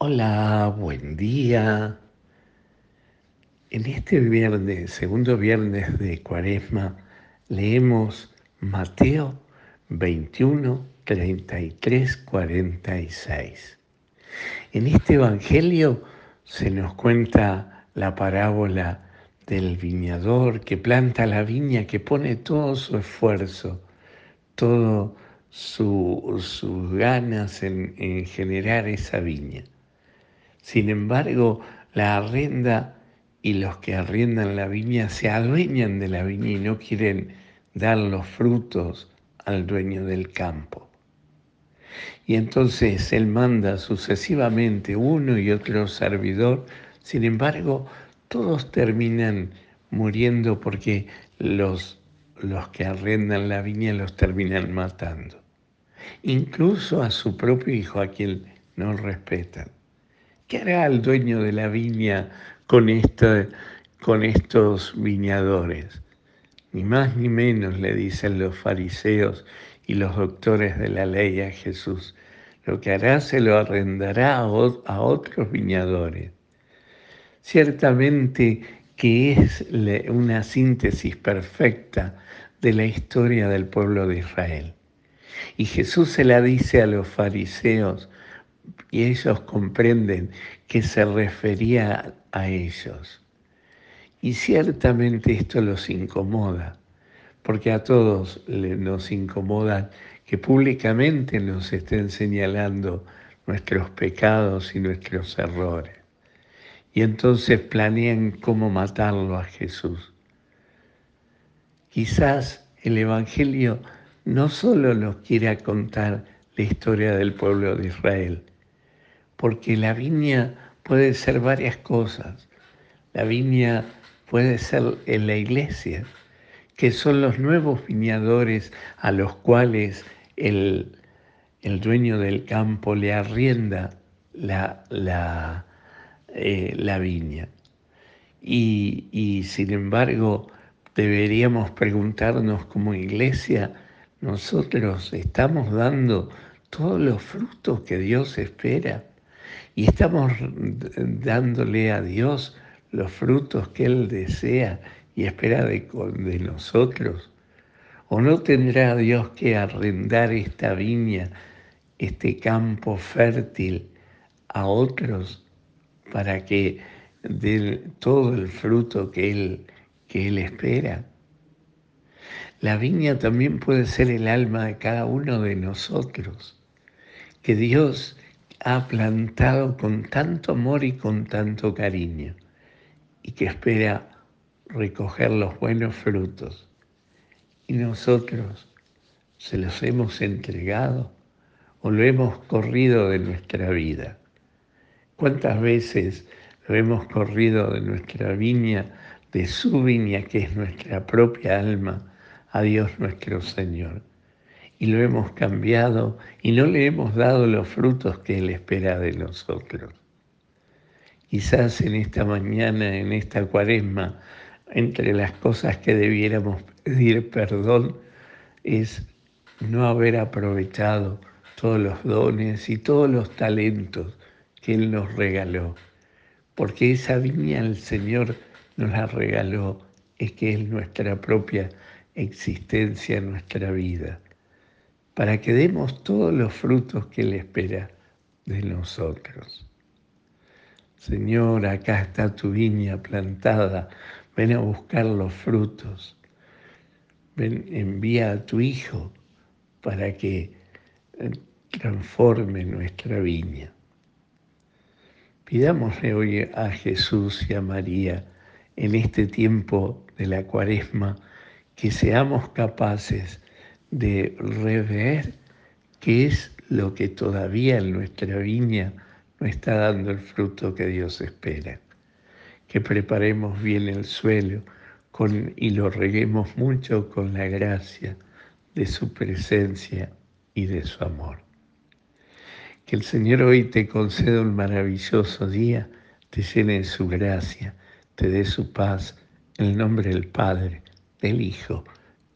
Hola, buen día. En este viernes, segundo viernes de Cuaresma, leemos Mateo 21, 33, 46. En este Evangelio se nos cuenta la parábola del viñador que planta la viña, que pone todo su esfuerzo, todo sus ganas en, en generar esa viña. Sin embargo, la arrenda y los que arriendan la viña se adueñan de la viña y no quieren dar los frutos al dueño del campo. Y entonces él manda sucesivamente uno y otro servidor, sin embargo, todos terminan muriendo porque los, los que arrendan la viña los terminan matando. Incluso a su propio hijo, a quien no respetan. ¿Qué hará el dueño de la viña con, estos viñadores? Ni más ni menos, le dicen los fariseos y los doctores de la ley a Jesús. Lo que hará se lo arrendará a, a otros viñadores. Ciertamente que es una síntesis perfecta de la historia del pueblo de Israel. Y Jesús se la dice a los fariseos y ellos comprenden que se refería a ellos. Y ciertamente esto los incomoda, porque a todos nos incomoda que públicamente nos estén señalando nuestros pecados y nuestros errores. Y entonces planean cómo matarlo a Jesús. Quizás el Evangelio no solo nos quiera contar la historia del pueblo de Israel, porque la viña puede ser varias cosas. La viña puede ser en la iglesia, que son los nuevos viñadores a los cuales el, dueño del campo le arrienda la, la, eh, la viña. Y, y sin embargo, deberíamos preguntarnos como iglesia, nosotros estamos dando todos los frutos que Dios espera y estamos dándole a Dios los frutos que Él desea y espera de, nosotros. ¿O no tendrá Dios que arrendar esta viña, este campo fértil a otros para que den todo el fruto que Él, que él espera? La viña también puede ser el alma de cada uno de nosotros, que Dios ha plantado con tanto amor y con tanto cariño y que espera recoger los buenos frutos. Y nosotros se los hemos entregado o lo hemos corrido de nuestra vida. ¿Cuántas veces lo hemos corrido de nuestra viña, de su viña que es nuestra propia alma, a Dios nuestro Señor? Y lo hemos cambiado y no le hemos dado los frutos que Él espera de nosotros. Quizás en esta mañana, en esta cuaresma, entre las cosas que debiéramos pedir perdón es no haber aprovechado todos los dones y todos los talentos que Él nos regaló, porque esa viña el Señor nos la regaló, es que es nuestra propia existencia, nuestra vida para que demos todos los frutos que Él espera de nosotros. Señor, acá está tu viña plantada, ven a buscar los frutos, ven, envía a tu Hijo para que eh, transforme nuestra viña. Pidámosle hoy a Jesús y a María en este tiempo de la cuaresma que seamos capaces de rever qué es lo que todavía en nuestra viña no está dando el fruto que Dios espera. Que preparemos bien el suelo con, y lo reguemos mucho con la gracia de su presencia y de su amor. Que el Señor hoy te conceda un maravilloso día, te llene de su gracia, te dé su paz, en el nombre del Padre, del Hijo